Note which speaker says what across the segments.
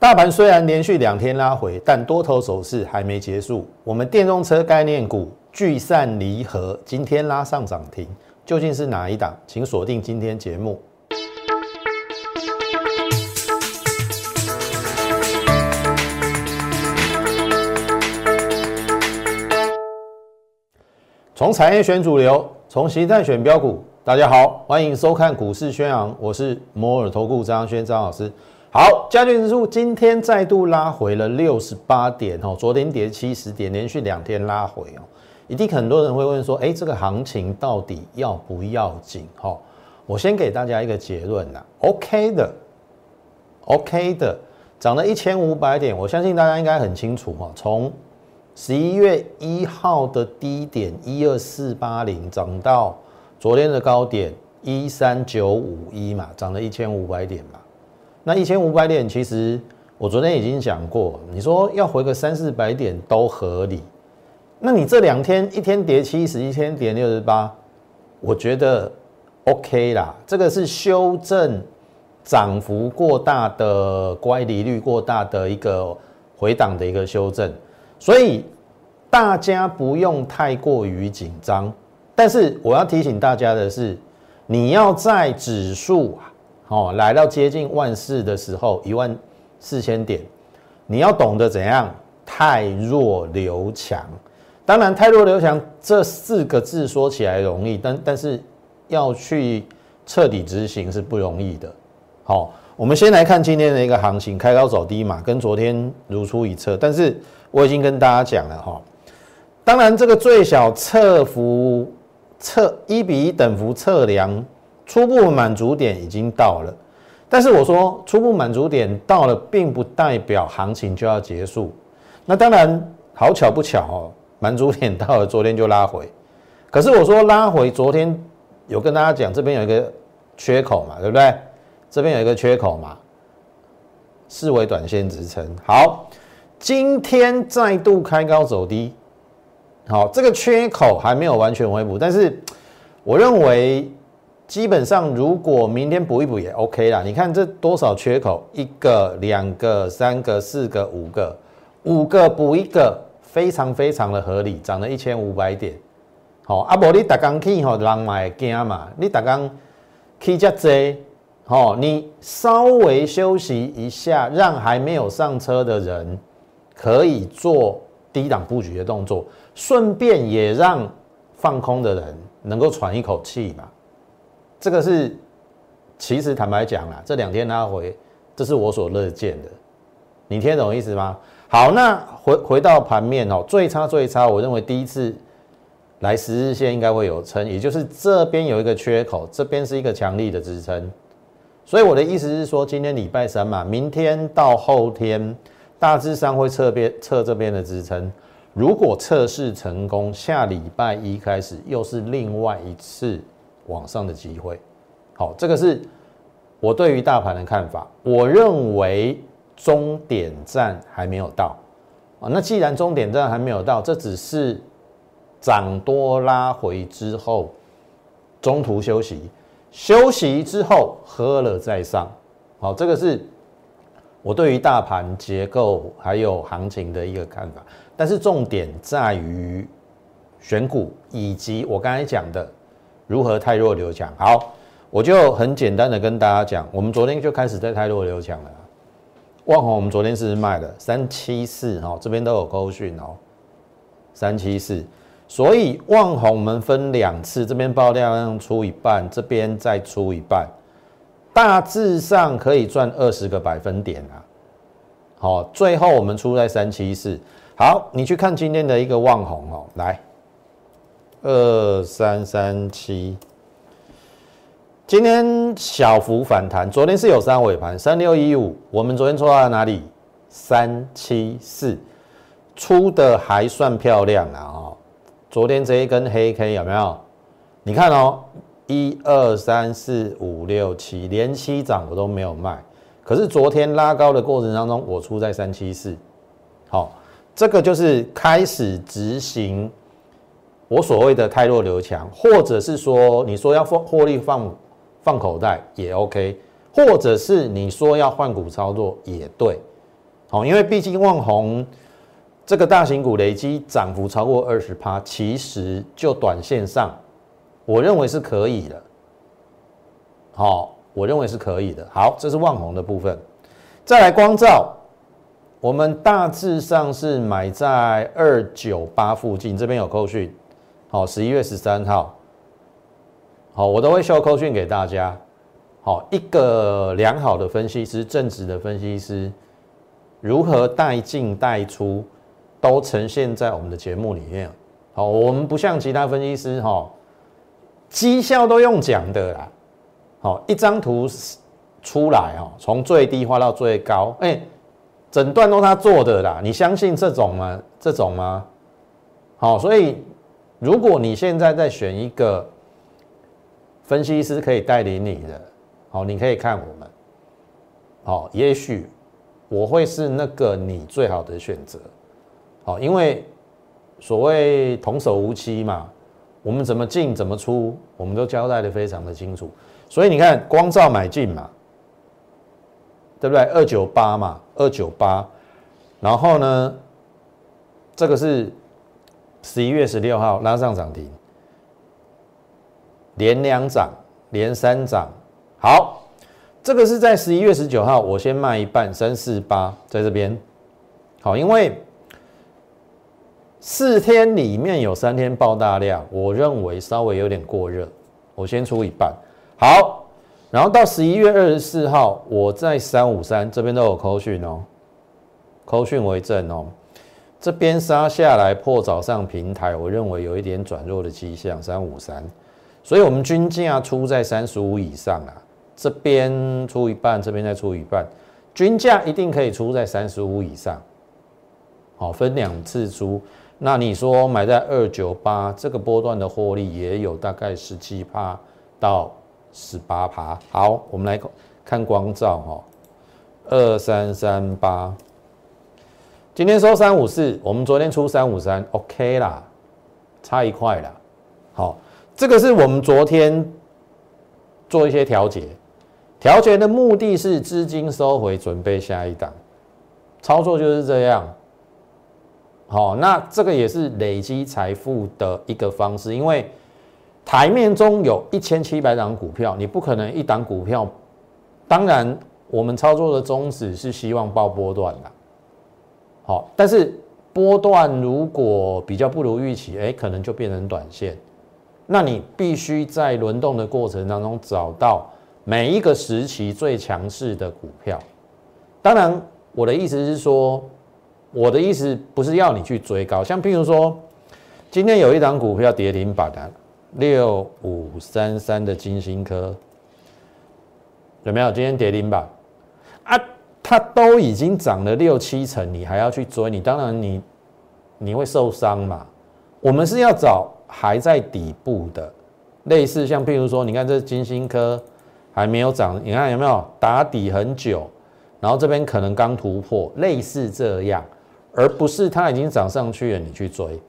Speaker 1: 大盘虽然连续两天拉回，但多头走势还没结束。我们电动车概念股聚散离合，今天拉上涨停，究竟是哪一档？请锁定今天节目。从产业选主流，从形态选标股。大家好，欢迎收看股市宣扬，我是摩尔投顾张轩张老师。好，加权指数今天再度拉回了六十八点哦，昨天跌七十点，连续两天拉回哦。一定很多人会问说，哎，这个行情到底要不要紧？哈，我先给大家一个结论呐，OK 的，OK 的，涨了一千五百点，我相信大家应该很清楚哈。从十一月一号的低点一二四八零涨到昨天的高点一三九五一嘛，涨了一千五百点嘛。那一千五百点，其实我昨天已经讲过，你说要回个三四百点都合理。那你这两天一天跌七十，一天跌六十八，我觉得 OK 啦。这个是修正涨幅过大的乖离率过大的一个回档的一个修正，所以大家不用太过于紧张。但是我要提醒大家的是，你要在指数。哦，来到接近万四的时候，一万四千点，你要懂得怎样太弱留强。当然，太弱留强这四个字说起来容易，但但是要去彻底执行是不容易的。好，我们先来看今天的一个行情，开高走低嘛，跟昨天如出一辙。但是我已经跟大家讲了哈，当然这个最小测幅测一比一等幅测量。初步满足点已经到了，但是我说初步满足点到了，并不代表行情就要结束。那当然好巧不巧哦，满足点到了，昨天就拉回。可是我说拉回，昨天有跟大家讲，这边有一个缺口嘛，对不对？这边有一个缺口嘛，视为短线支撑。好，今天再度开高走低，好，这个缺口还没有完全回补，但是我认为。基本上，如果明天补一补也 OK 啦。你看这多少缺口？一个、两个、三个、四个、五个，五个补一个，非常非常的合理，涨了一千五百点。好，阿伯你打刚去吼，人买惊嘛？你打刚去只济，好，你稍微休息一下，让还没有上车的人可以做低档布局的动作，顺便也让放空的人能够喘一口气嘛。这个是，其实坦白讲啦，这两天拉回，这是我所乐见的，你听懂意思吗？好，那回回到盘面哦，最差最差，我认为第一次来十日线应该会有撑，也就是这边有一个缺口，这边是一个强力的支撑，所以我的意思是说，今天礼拜三嘛，明天到后天大致上会测边测这边的支撑，如果测试成功，下礼拜一开始又是另外一次。往上的机会，好，这个是我对于大盘的看法。我认为终点站还没有到啊。那既然终点站还没有到，这只是涨多拉回之后中途休息，休息之后喝了再上。好，这个是我对于大盘结构还有行情的一个看法。但是重点在于选股以及我刚才讲的。如何太弱留强？好，我就很简单的跟大家讲，我们昨天就开始在太弱留强了。万红，我们昨天是卖的三七四，哈，这边都有勾讯哦，三七四。所以万红我们分两次，这边爆量出一半，这边再出一半，大致上可以赚二十个百分点啊。好，最后我们出在三七四。好，你去看今天的一个万红哦，来。二三三七，今天小幅反弹，昨天是有三尾盘，三六一五，我们昨天出到哪里？三七四，出的还算漂亮啊！哦，昨天这一根黑 K 有没有？你看哦，一二三四五六七，连七涨我都没有卖，可是昨天拉高的过程当中，我出在三七四，好，这个就是开始执行。我所谓的太弱留强，或者是说你说要放获利放放口袋也 OK，或者是你说要换股操作也对，好，因为毕竟旺宏这个大型股累积涨幅超过二十趴，其实就短线上，我认为是可以的。好，我认为是可以的。好，这是旺宏的部分，再来光照。我们大致上是买在二九八附近，这边有扣讯，好，十一月十三号，好，我都会秀扣讯给大家，好，一个良好的分析师，正直的分析师，如何带进带出，都呈现在我们的节目里面，好，我们不像其他分析师，哈，绩效都用讲的啦，好，一张图出来，哦，从最低画到最高，哎。整段都他做的啦，你相信这种吗？这种吗？好，所以如果你现在在选一个分析师可以带领你的，好，你可以看我们，好，也许我会是那个你最好的选择，好，因为所谓童叟无欺嘛，我们怎么进怎么出，我们都交代的非常的清楚，所以你看光照买进嘛。对不对？二九八嘛，二九八，然后呢，这个是十一月十六号拉上涨停，连两涨，连三涨。好，这个是在十一月十九号，我先卖一半，三四八在这边。好，因为四天里面有三天爆大量，我认为稍微有点过热，我先出一半。好。然后到十一月二十四号，我在三五三这边都有扣讯哦，扣讯为证哦。这边杀下来破早上平台，我认为有一点转弱的迹象，三五三。所以我们均价出在三十五以上啊，这边出一半，这边再出一半，均价一定可以出在三十五以上。好，分两次出。那你说买在二九八这个波段的获利也有大概十七趴到。十八趴，好，我们来看光照哈，二三三八，今天收三五四，我们昨天出三五三，OK 啦，差一块啦，好，这个是我们昨天做一些调节，调节的目的是资金收回，准备下一档，操作就是这样，好，那这个也是累积财富的一个方式，因为。台面中有一千七百档股票，你不可能一档股票。当然，我们操作的宗旨是希望报波段的。好，但是波段如果比较不如预期，哎，可能就变成短线。那你必须在轮动的过程当中找到每一个时期最强势的股票。当然，我的意思是说，我的意思不是要你去追高，像譬如说，今天有一档股票跌停板的。六五三三的金星科有没有？今天跌停板啊，它都已经涨了六七成，你还要去追？你当然你你会受伤嘛。我们是要找还在底部的，类似像譬如说，你看这金星科还没有涨，你看有没有打底很久，然后这边可能刚突破，类似这样，而不是它已经涨上去了，你去追。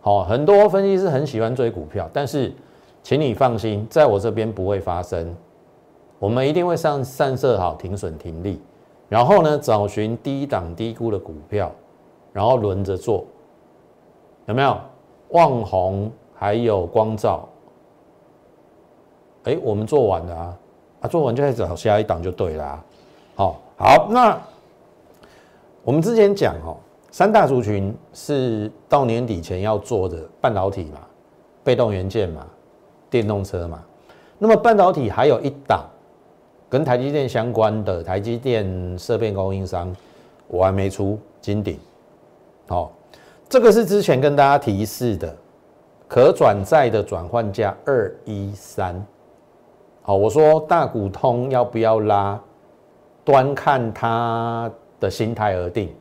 Speaker 1: 好，很多分析师很喜欢追股票，但是，请你放心，在我这边不会发生。我们一定会上散设好停损停利，然后呢，找寻低档低估的股票，然后轮着做，有没有？旺宏还有光照，哎，我们做完了啊，啊，做完就再找下一档就对了。好，好，那我们之前讲哦。三大族群是到年底前要做的半导体嘛，被动元件嘛，电动车嘛。那么半导体还有一档跟台积电相关的台积电设备供应商，我还没出金鼎。好，这个是之前跟大家提示的可转债的转换价二一三。好，我说大股通要不要拉，端看他的心态而定。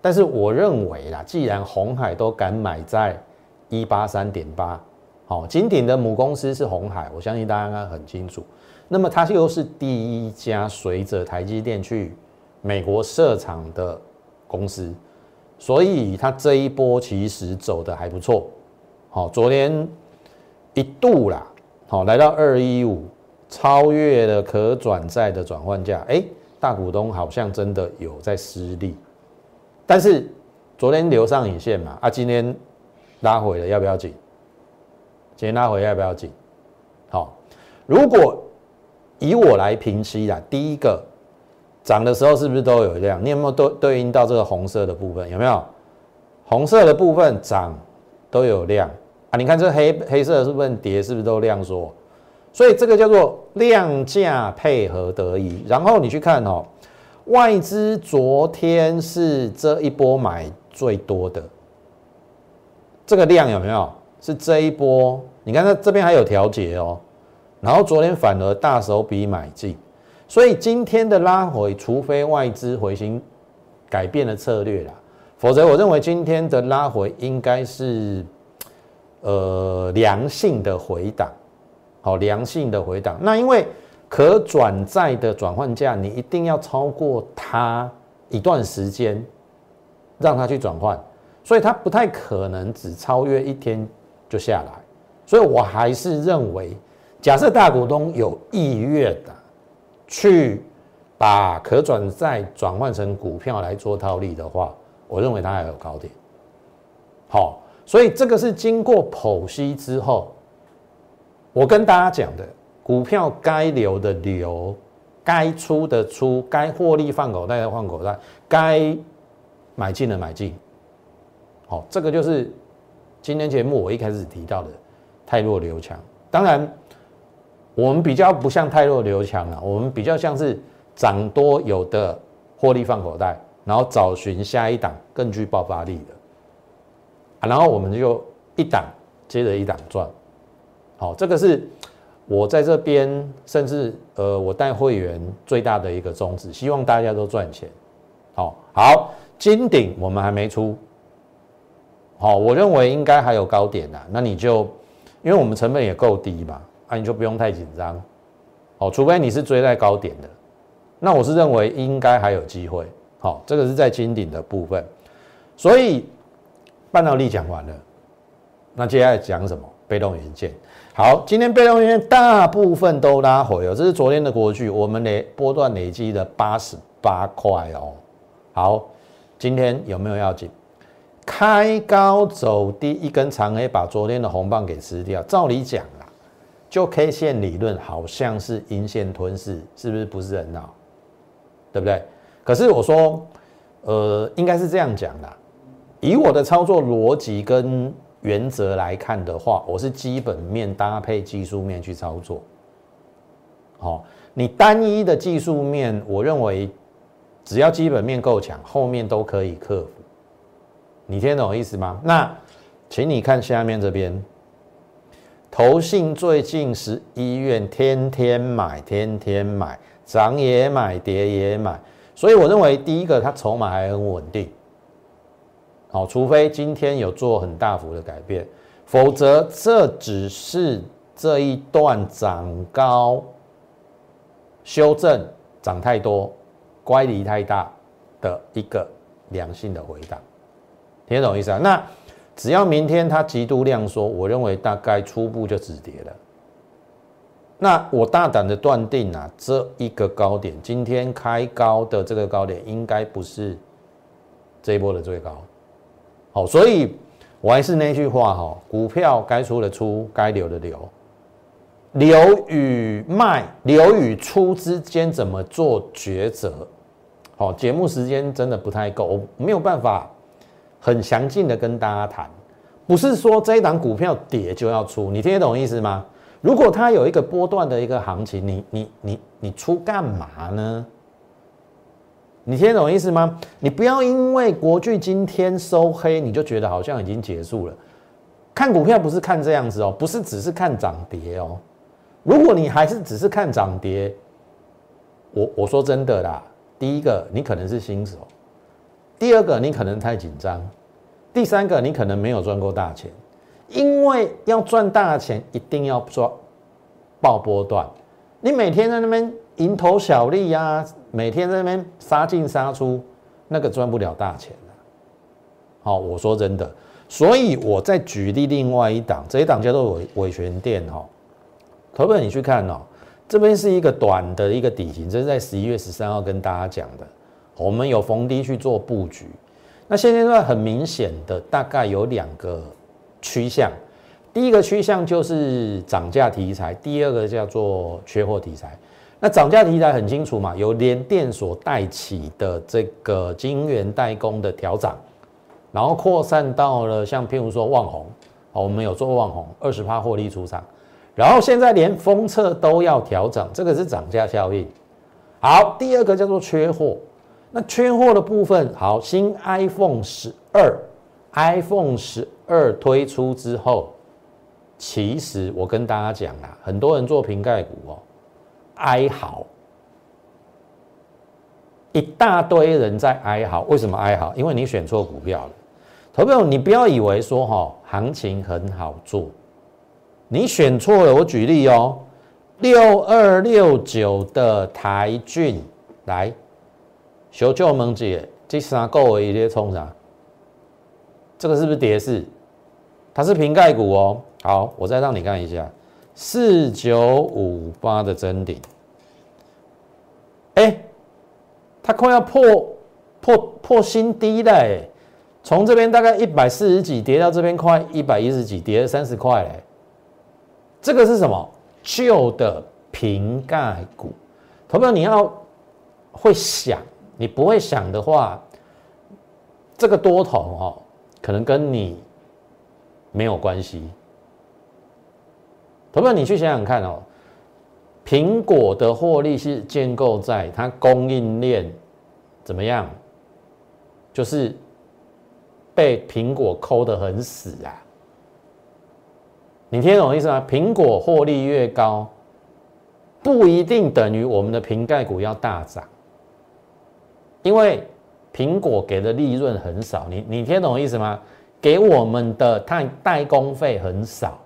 Speaker 1: 但是我认为啦，既然红海都敢买在一八三点八，好，金鼎的母公司是红海，我相信大家应该很清楚。那么它又是第一家随着台积电去美国设厂的公司，所以它这一波其实走的还不错。好，昨天一度啦，好来到二一五，超越了可转债的转换价，哎，大股东好像真的有在失利，但是昨天留上影线嘛，啊，今天拉回了，要不要紧？今天拉回要不要紧？好，如果以我来评析啦，第一个涨的时候是不是都有量？你有没有对对应到这个红色的部分？有没有？红色的部分涨都有量啊？你看这黑黑色的部分跌是不是都量缩？所以这个叫做量价配合得宜。然后你去看哦，外资昨天是这一波买最多的，这个量有没有？是这一波？你看它这边还有调节哦。然后昨天反而大手笔买进，所以今天的拉回，除非外资回心改变了策略啦，否则我认为今天的拉回应该是呃良性的回档。好，良性的回档。那因为可转债的转换价，你一定要超过它一段时间，让它去转换，所以它不太可能只超越一天就下来。所以我还是认为，假设大股东有意愿的去把可转债转换成股票来做套利的话，我认为它还有高点。好，所以这个是经过剖析之后。我跟大家讲的，股票该留的留，该出的出，该获利放口袋的放口袋，该买进的买进。好，这个就是今天节目我一开始提到的泰弱留强。当然，我们比较不像泰弱刘强啊，我们比较像是涨多有的获利放口袋，然后找寻下一档更具爆发力的，啊，然后我们就一档接着一档赚。好，这个是我在这边，甚至呃，我带会员最大的一个宗旨，希望大家都赚钱。好，好，金顶我们还没出，好，我认为应该还有高点呐，那你就，因为我们成本也够低嘛，啊，你就不用太紧张。哦，除非你是追在高点的，那我是认为应该还有机会。好，这个是在金顶的部分，所以半导体讲完了，那接下来讲什么？被动元件。好，今天被动元件大部分都拉回哦，这是昨天的国巨，我们累波段累积的八十八块哦。好，今天有没有要紧？开高走低，一根长黑把昨天的红棒给吃掉。照理讲，就 K 线理论好像是阴线吞噬，是不是不是很好？对不对？可是我说，呃，应该是这样讲的，以我的操作逻辑跟。原则来看的话，我是基本面搭配技术面去操作。好，你单一的技术面，我认为只要基本面够强，后面都可以克服。你听懂我意思吗？那，请你看下面这边，投信最近是医院天天买，天天买，涨也买，跌也买，所以我认为第一个它筹码还很稳定。好，除非今天有做很大幅的改变，否则这只是这一段涨高修正涨太多，乖离太大的一个良性的回档，听懂意思啊？那只要明天它极度量缩，我认为大概初步就止跌了。那我大胆的断定啊，这一个高点今天开高的这个高点，应该不是这一波的最高。好，所以我还是那句话哈，股票该出的出，该留的留，留与卖、留与出之间怎么做抉择？好，节目时间真的不太够，我没有办法很详尽的跟大家谈。不是说这一档股票跌就要出，你听得懂意思吗？如果它有一个波段的一个行情，你你你你出干嘛呢？你听得懂意思吗？你不要因为国巨今天收黑，你就觉得好像已经结束了。看股票不是看这样子哦，不是只是看涨跌哦。如果你还是只是看涨跌，我我说真的啦，第一个你可能是新手，第二个你可能太紧张，第三个你可能没有赚过大钱。因为要赚大钱，一定要赚爆波段。你每天在那边。蝇头小利呀，每天在那边杀进杀出，那个赚不了大钱的。好，我说真的，所以我再举例另外一档，这一档叫做伟伟权店哈。投本你去看哦，这边是一个短的一个底型，这是在十一月十三号跟大家讲的，我们有逢低去做布局。那现阶段很明显的，大概有两个趋向，第一个趋向就是涨价题材，第二个叫做缺货题材。那涨价题材很清楚嘛，由联电所带起的这个晶圆代工的调涨，然后扩散到了像譬如说旺宏，哦，我们有做旺宏二十趴获利出场，然后现在连封测都要调整，这个是涨价效应。好，第二个叫做缺货。那缺货的部分，好，新 iPhone 十二，iPhone 十二推出之后，其实我跟大家讲啊，很多人做瓶盖股哦，哀嚎，一大堆人在哀嚎，为什么哀嚎？因为你选错股票了，投票你不要以为说哈，行情很好做，你选错了。我举例哦，六二六九的台骏来。小舅问姐，这三个月在冲啥？这个是不是跌势？它是瓶盖股哦。好，我再让你看一下，四九五八的真顶，哎，它快要破破破新低了哎！从这边大概一百四十几跌到这边快一百一十几，跌了三十块嘞。这个是什么？旧的瓶盖股。投票你要会想。你不会想的话，这个多头哦，可能跟你没有关系。同学你去想想看哦，苹果的获利是建构在它供应链怎么样，就是被苹果抠得很死啊。你听懂我意思吗？苹果获利越高，不一定等于我们的瓶盖股要大涨。因为苹果给的利润很少，你你听懂意思吗？给我们的代代工费很少，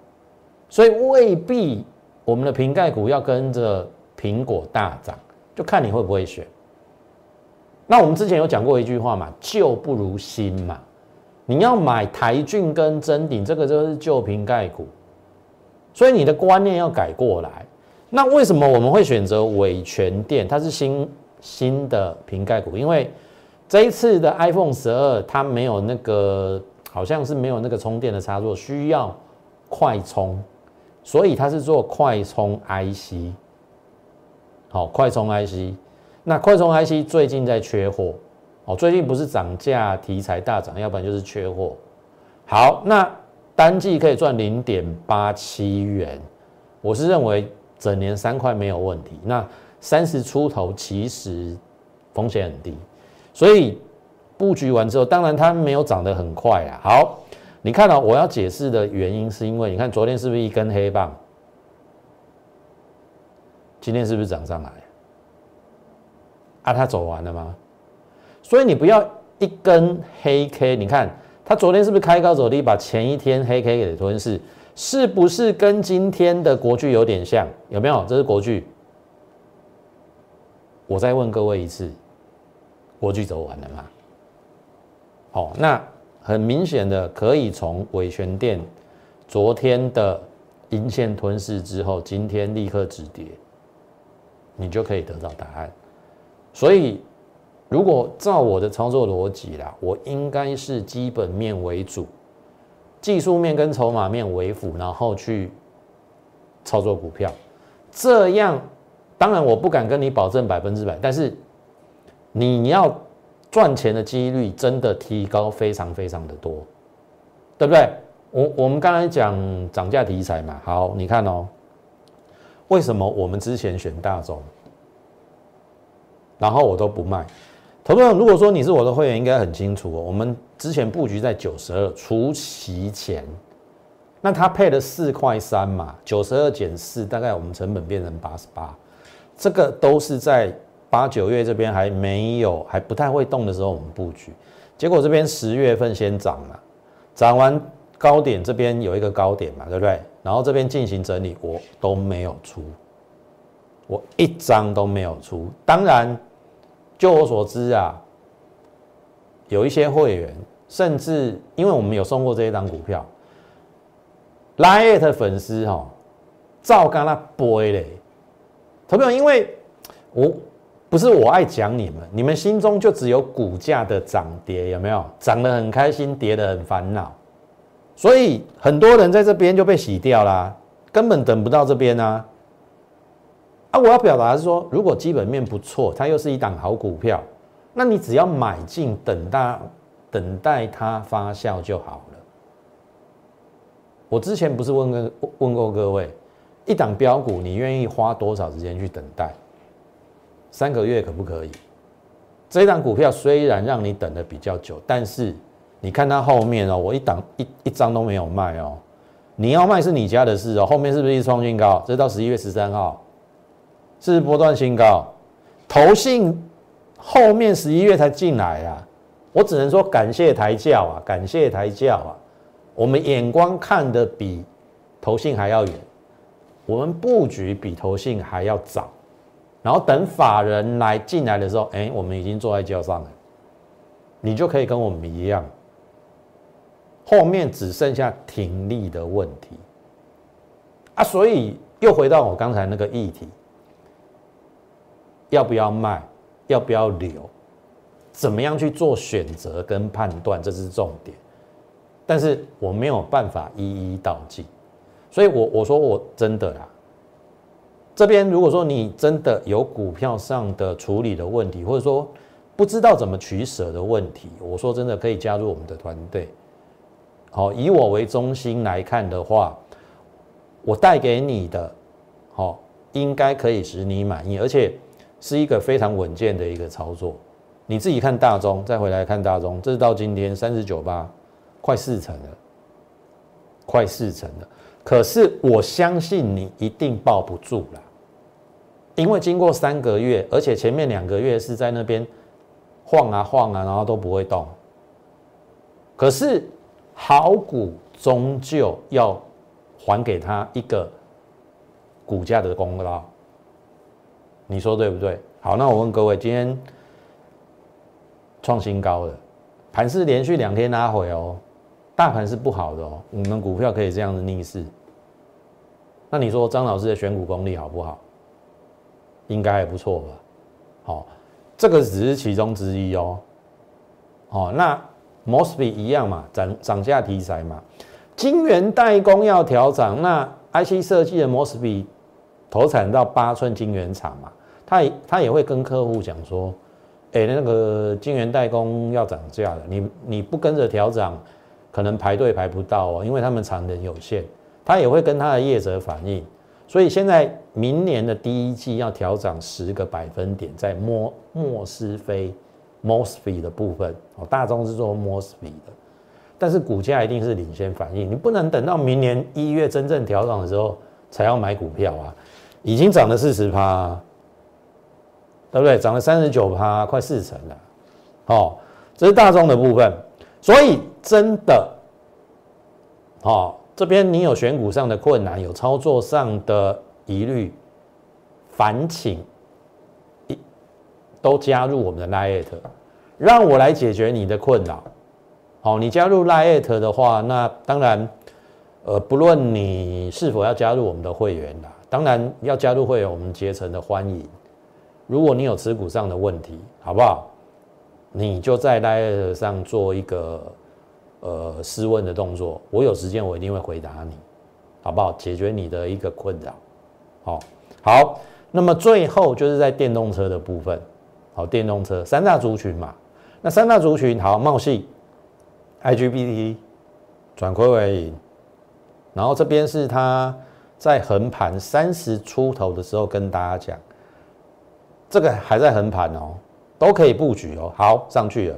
Speaker 1: 所以未必我们的瓶盖股要跟着苹果大涨，就看你会不会选。那我们之前有讲过一句话嘛，旧不如新嘛。你要买台骏跟真鼎，这个就是旧瓶盖股，所以你的观念要改过来。那为什么我们会选择伟全电？它是新。新的瓶盖股，因为这一次的 iPhone 十二它没有那个，好像是没有那个充电的插座，需要快充，所以它是做快充 IC。好，快充 IC，那快充 IC 最近在缺货，哦，最近不是涨价题材大涨，要不然就是缺货。好，那单季可以赚零点八七元，我是认为整年三块没有问题。那三十出头其实风险很低，所以布局完之后，当然它没有涨得很快啊。好，你看到我要解释的原因，是因为你看昨天是不是一根黑棒，今天是不是涨上来？啊，它走完了吗？所以你不要一根黑 K，你看它昨天是不是开高走低，把前一天黑 K 给吞噬？是不是跟今天的国剧有点像？有没有？这是国剧。我再问各位一次，国剧走完了吗？好，那很明显的可以从尾权店昨天的阴线吞噬之后，今天立刻止跌，你就可以得到答案。所以，如果照我的操作逻辑啦，我应该是基本面为主，技术面跟筹码面为辅，然后去操作股票，这样。当然，我不敢跟你保证百分之百，但是你要赚钱的几率真的提高非常非常的多，对不对？我我们刚才讲涨价题材嘛，好，你看哦，为什么我们之前选大众，然后我都不卖？投资者，如果说你是我的会员，应该很清楚哦，我们之前布局在九十二除息前，那它配了四块三嘛，九十二减四，大概我们成本变成八十八。这个都是在八九月这边还没有还不太会动的时候，我们布局，结果这边十月份先涨了，涨完高点这边有一个高点嘛，对不对？然后这边进行整理，我都没有出，我一张都没有出。当然，就我所知啊，有一些会员，甚至因为我们有送过这一张股票，Lite 粉丝哈，照刚那播嘞。投票，因为我不是我爱讲你们，你们心中就只有股价的涨跌，有没有？涨得很开心，跌得很烦恼，所以很多人在这边就被洗掉啦，根本等不到这边啊。啊，我要表达是说，如果基本面不错，它又是一档好股票，那你只要买进，等待等待它发酵就好了。我之前不是问过问过各位，一档标股你愿意花多少时间去等待？三个月可不可以？这一档股票虽然让你等的比较久，但是你看它后面哦，我一档一一张都没有卖哦。你要卖是你家的事哦，后面是不是一直创新高？这到十一月十三号。是波段新高，投信后面十一月才进来啊，我只能说感谢台教啊，感谢台教啊，我们眼光看的比投信还要远，我们布局比投信还要早，然后等法人来进来的时候，哎，我们已经坐在轿上了，你就可以跟我们一样，后面只剩下停利的问题啊，所以又回到我刚才那个议题。要不要卖？要不要留？怎么样去做选择跟判断？这是重点。但是我没有办法一一道尽，所以我我说我真的啦。这边如果说你真的有股票上的处理的问题，或者说不知道怎么取舍的问题，我说真的可以加入我们的团队。好，以我为中心来看的话，我带给你的，好，应该可以使你满意，而且。是一个非常稳健的一个操作，你自己看大中，再回来看大中，这是到今天三十九八，快四成了，快四成了。可是我相信你一定抱不住了，因为经过三个月，而且前面两个月是在那边晃啊晃啊，然后都不会动。可是好股终究要还给他一个股价的功劳。你说对不对？好，那我问各位，今天创新高了，盘是连续两天拉回哦，大盘是不好的哦，我们股票可以这样子逆势。那你说张老师的选股功力好不好？应该还不错吧？好，这个只是其中之一哦。哦，那 Mosby 一样嘛，涨涨价题材嘛，晶圆代工要调涨，那 IC 设计的 Mosby 投产到八寸晶圆厂嘛。他也他也会跟客户讲说，哎，那个晶圆代工要涨价了，你你不跟着调涨，可能排队排不到哦，因为他们产能有限。他也会跟他的业者反映，所以现在明年的第一季要调涨十个百分点，在莫莫斯菲 Mosfet 的部分哦，大众是做 Mosfet 的，但是股价一定是领先反应，你不能等到明年一月真正调涨的时候才要买股票啊，已经涨了四十趴。对不对？涨了三十九趴，快四成了。哦，这是大众的部分。所以真的，哦，这边你有选股上的困难，有操作上的疑虑，烦请一都加入我们的 Lite，让我来解决你的困扰。好，你加入 Lite 的话，那当然，呃，不论你是否要加入我们的会员啦，当然要加入会员，我们竭诚的欢迎。如果你有持股上的问题，好不好？你就在 Line 上做一个呃试问的动作，我有时间我一定会回答你，好不好？解决你的一个困扰。好，好，那么最后就是在电动车的部分，好，电动车三大族群嘛，那三大族群好，茂系、IGBT 转亏为盈，然后这边是它在横盘三十出头的时候跟大家讲。这个还在横盘哦，都可以布局哦。好，上去了，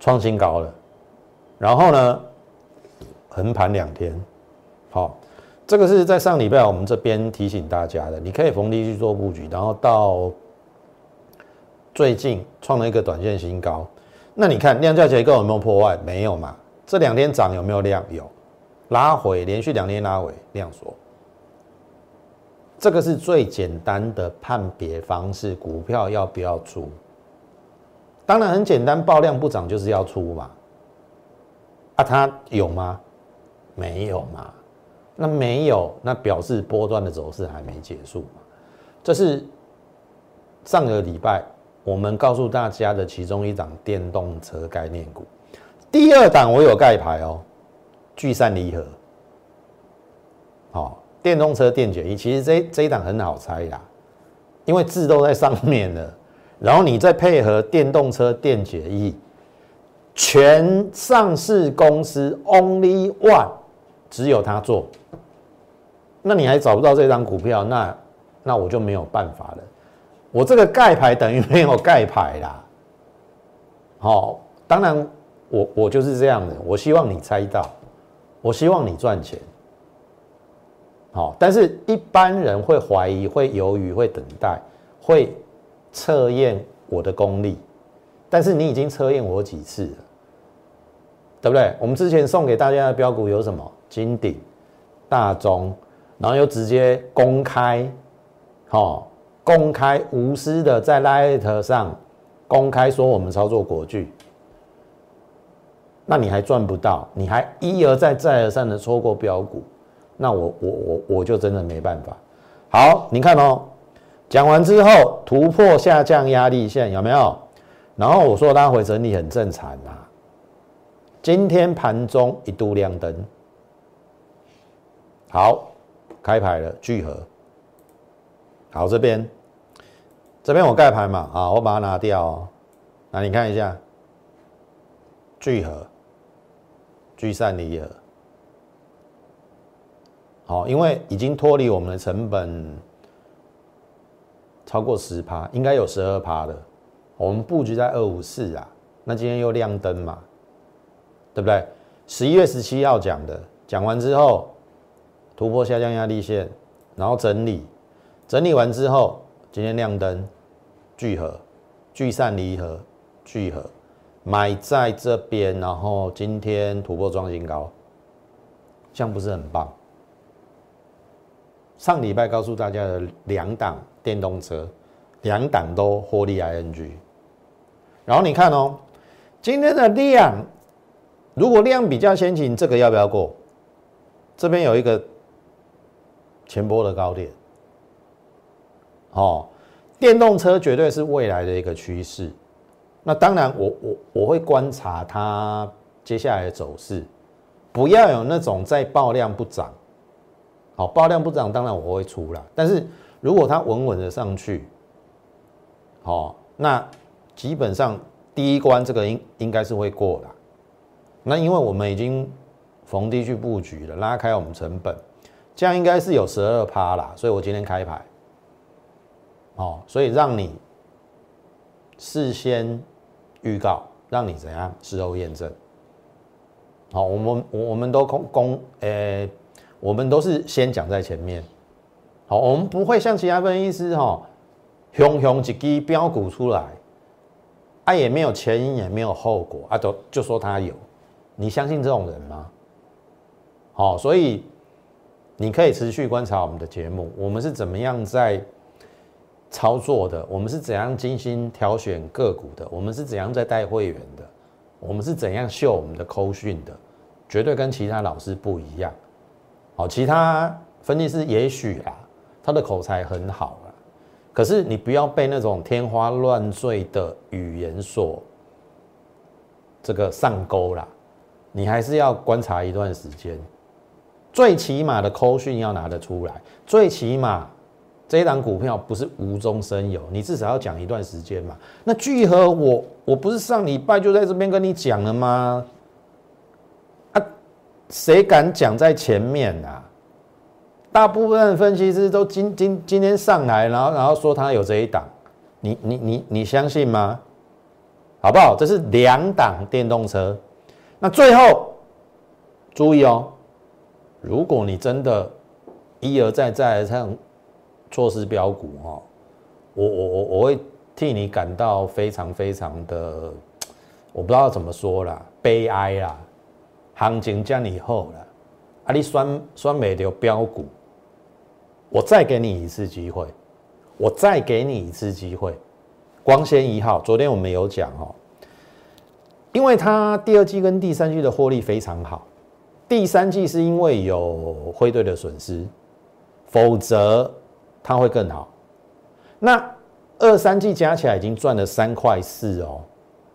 Speaker 1: 创新高了。然后呢，横盘两天。好，这个是在上礼拜我们这边提醒大家的，你可以逢低去做布局。然后到最近创了一个短线新高。那你看量价结构有没有破坏？没有嘛。这两天涨有没有量？有，拉回，连续两天拉回，量缩。这个是最简单的判别方式，股票要不要出？当然很简单，爆量不涨就是要出嘛。啊，它有吗？没有嘛。那没有，那表示波段的走势还没结束嘛。这是上个礼拜我们告诉大家的其中一档电动车概念股。第二档我有盖牌哦，聚散离合。好，电动车电解液，其实这这一档很好猜啦，因为字都在上面了，然后你再配合电动车电解液，全上市公司 only one，只有他做。那你还找不到这张股票，那那我就没有办法了。我这个盖牌等于没有盖牌啦。好，当然我我就是这样的，我希望你猜到，我希望你赚钱。好，但是一般人会怀疑、会犹豫、会等待、会测验我的功力。但是你已经测验我几次了，对不对？我们之前送给大家的标股有什么？金鼎、大中。然后又直接公开，好，公开无私的在 Light 上公开说我们操作国巨，那你还赚不到，你还一而再再而三的错过标股，那我我我我就真的没办法。好，你看哦，讲完之后突破下降压力线有没有？然后我说拉回整理很正常啊，今天盘中一度亮灯，好。开牌了，聚合。好，这边，这边我盖牌嘛，啊，我把它拿掉。那你看一下，聚合，聚散离合。好，因为已经脱离我们的成本超过十趴，应该有十二趴的。我们布局在二五四啊，那今天又亮灯嘛，对不对？十一月十七号讲的，讲完之后。突破下降压力线，然后整理，整理完之后，今天亮灯，聚合，聚散离合，聚合，买在这边，然后今天突破创新高，这样不是很棒？上礼拜告诉大家的两档电动车，两档都获利 ING，然后你看哦，今天的量，如果量比较先行，这个要不要过？这边有一个。前波的高点，哦，电动车绝对是未来的一个趋势。那当然，我我我会观察它接下来的走势，不要有那种在爆量不涨，好，爆量不涨，当然我会出了。但是如果它稳稳的上去，好，那基本上第一关这个应应该是会过的。那因为我们已经逢低去布局了，拉开我们成本。这样应该是有十二趴啦，所以我今天开牌，哦，所以让你事先预告，让你怎样事后验证。好，我们我我们都公公，诶，我们都是先讲在前面。好，我们不会像其他分析师哈，雄雄几支标股出来，啊也没有前因也没有后果啊，都就说他有，你相信这种人吗？好，所以。你可以持续观察我们的节目，我们是怎么样在操作的？我们是怎样精心挑选个股的？我们是怎样在带会员的？我们是怎样秀我们的扣讯的？绝对跟其他老师不一样。好，其他分析师也许啊，他的口才很好啊，可是你不要被那种天花乱坠的语言所这个上钩了，你还是要观察一段时间。最起码的扣讯要拿得出来，最起码这一档股票不是无中生有，你至少要讲一段时间嘛。那聚合我我不是上礼拜就在这边跟你讲了吗？啊，谁敢讲在前面啊？大部分分析师都今今今天上来，然后然后说他有这一档，你你你你相信吗？好不好？这是两档电动车，那最后注意哦。如果你真的一而再再而三错失标股哈，我我我我会替你感到非常非常的，我不知道怎么说啦，悲哀啦，行情降以后了，啊你酸酸美的标股，我再给你一次机会，我再给你一次机会，光纤一号，昨天我们有讲哦，因为它第二季跟第三季的获利非常好。第三季是因为有汇兑的损失，否则它会更好。那二三季加起来已经赚了三块四哦，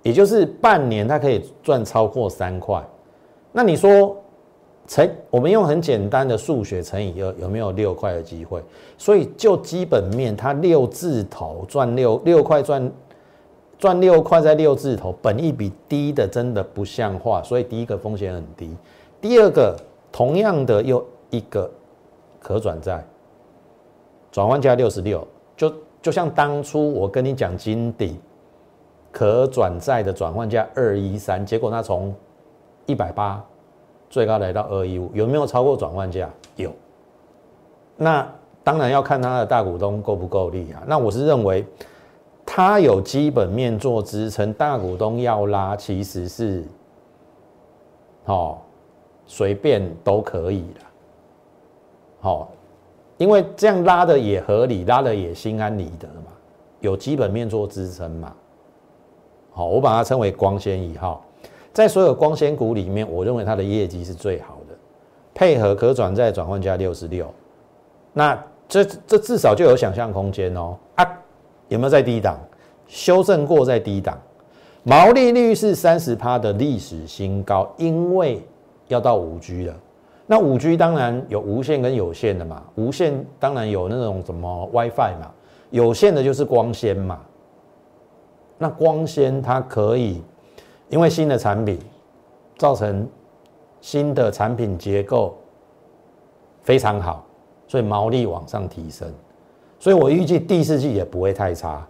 Speaker 1: 也就是半年它可以赚超过三块。那你说乘我们用很简单的数学乘以二，有没有六块的机会？所以就基本面，它六字头赚六六块赚赚六块在六字头，本益比低的真的不像话。所以第一个风险很低，第二个同样的又一个可转债，转换价六十六，就就像当初我跟你讲金鼎可转债的转换价二一三，结果它从一百八，最高来到二一五，有没有超过转换价？有。那当然要看它的大股东够不够力啊。那我是认为，它有基本面做支撑，大股东要拉，其实是，哦，随便都可以的。好，因为这样拉的也合理，拉的也心安理得嘛，有基本面做支撑嘛。好，我把它称为光纤一号。在所有光纤股里面，我认为它的业绩是最好的，配合可转债转换价六十六，那这这至少就有想象空间哦。啊，有没有在低档修正过在低档？毛利率是三十趴的历史新高，因为要到五 G 了。那五 G 当然有无线跟有线的嘛，无线当然有那种什么 WiFi 嘛，有线的就是光纤嘛。那光纤它可以。因为新的产品造成新的产品结构非常好，所以毛利往上提升，所以我预计第四季也不会太差。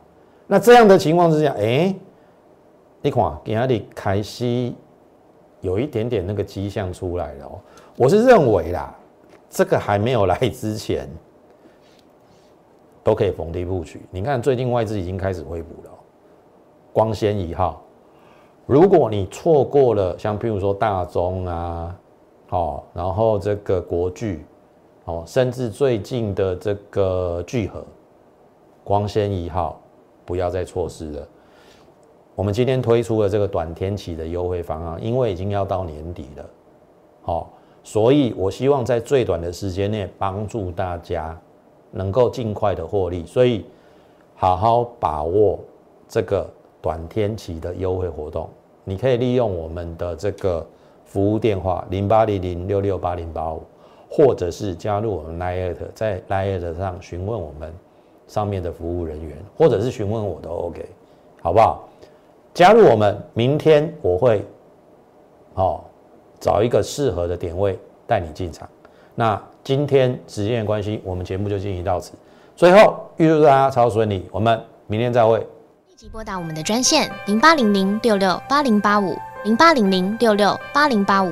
Speaker 1: 那这样的情况之下，哎，你看，给阿里开西有一点点那个迹象出来了哦。我是认为啦，这个还没有来之前，都可以逢低布局。你看最近外资已经开始回补了，光纤一号。如果你错过了像譬如说大中啊，好，然后这个国巨，哦，甚至最近的这个聚合光纤一号，不要再错失了。我们今天推出了这个短天期的优惠方案，因为已经要到年底了，好，所以我希望在最短的时间内帮助大家能够尽快的获利，所以好好把握这个短天期的优惠活动。你可以利用我们的这个服务电话零八零零六六八零八五，或者是加入我们 Line 在 Line 上询问我们上面的服务人员，或者是询问我都 OK，好不好？加入我们，明天我会哦找一个适合的点位带你进场。那今天时间的关系，我们节目就进行到此。最后预祝大家超顺利，我们明天再会。
Speaker 2: 立即拨打我们的专线零八零零六六八零八五零八零零六六八零八五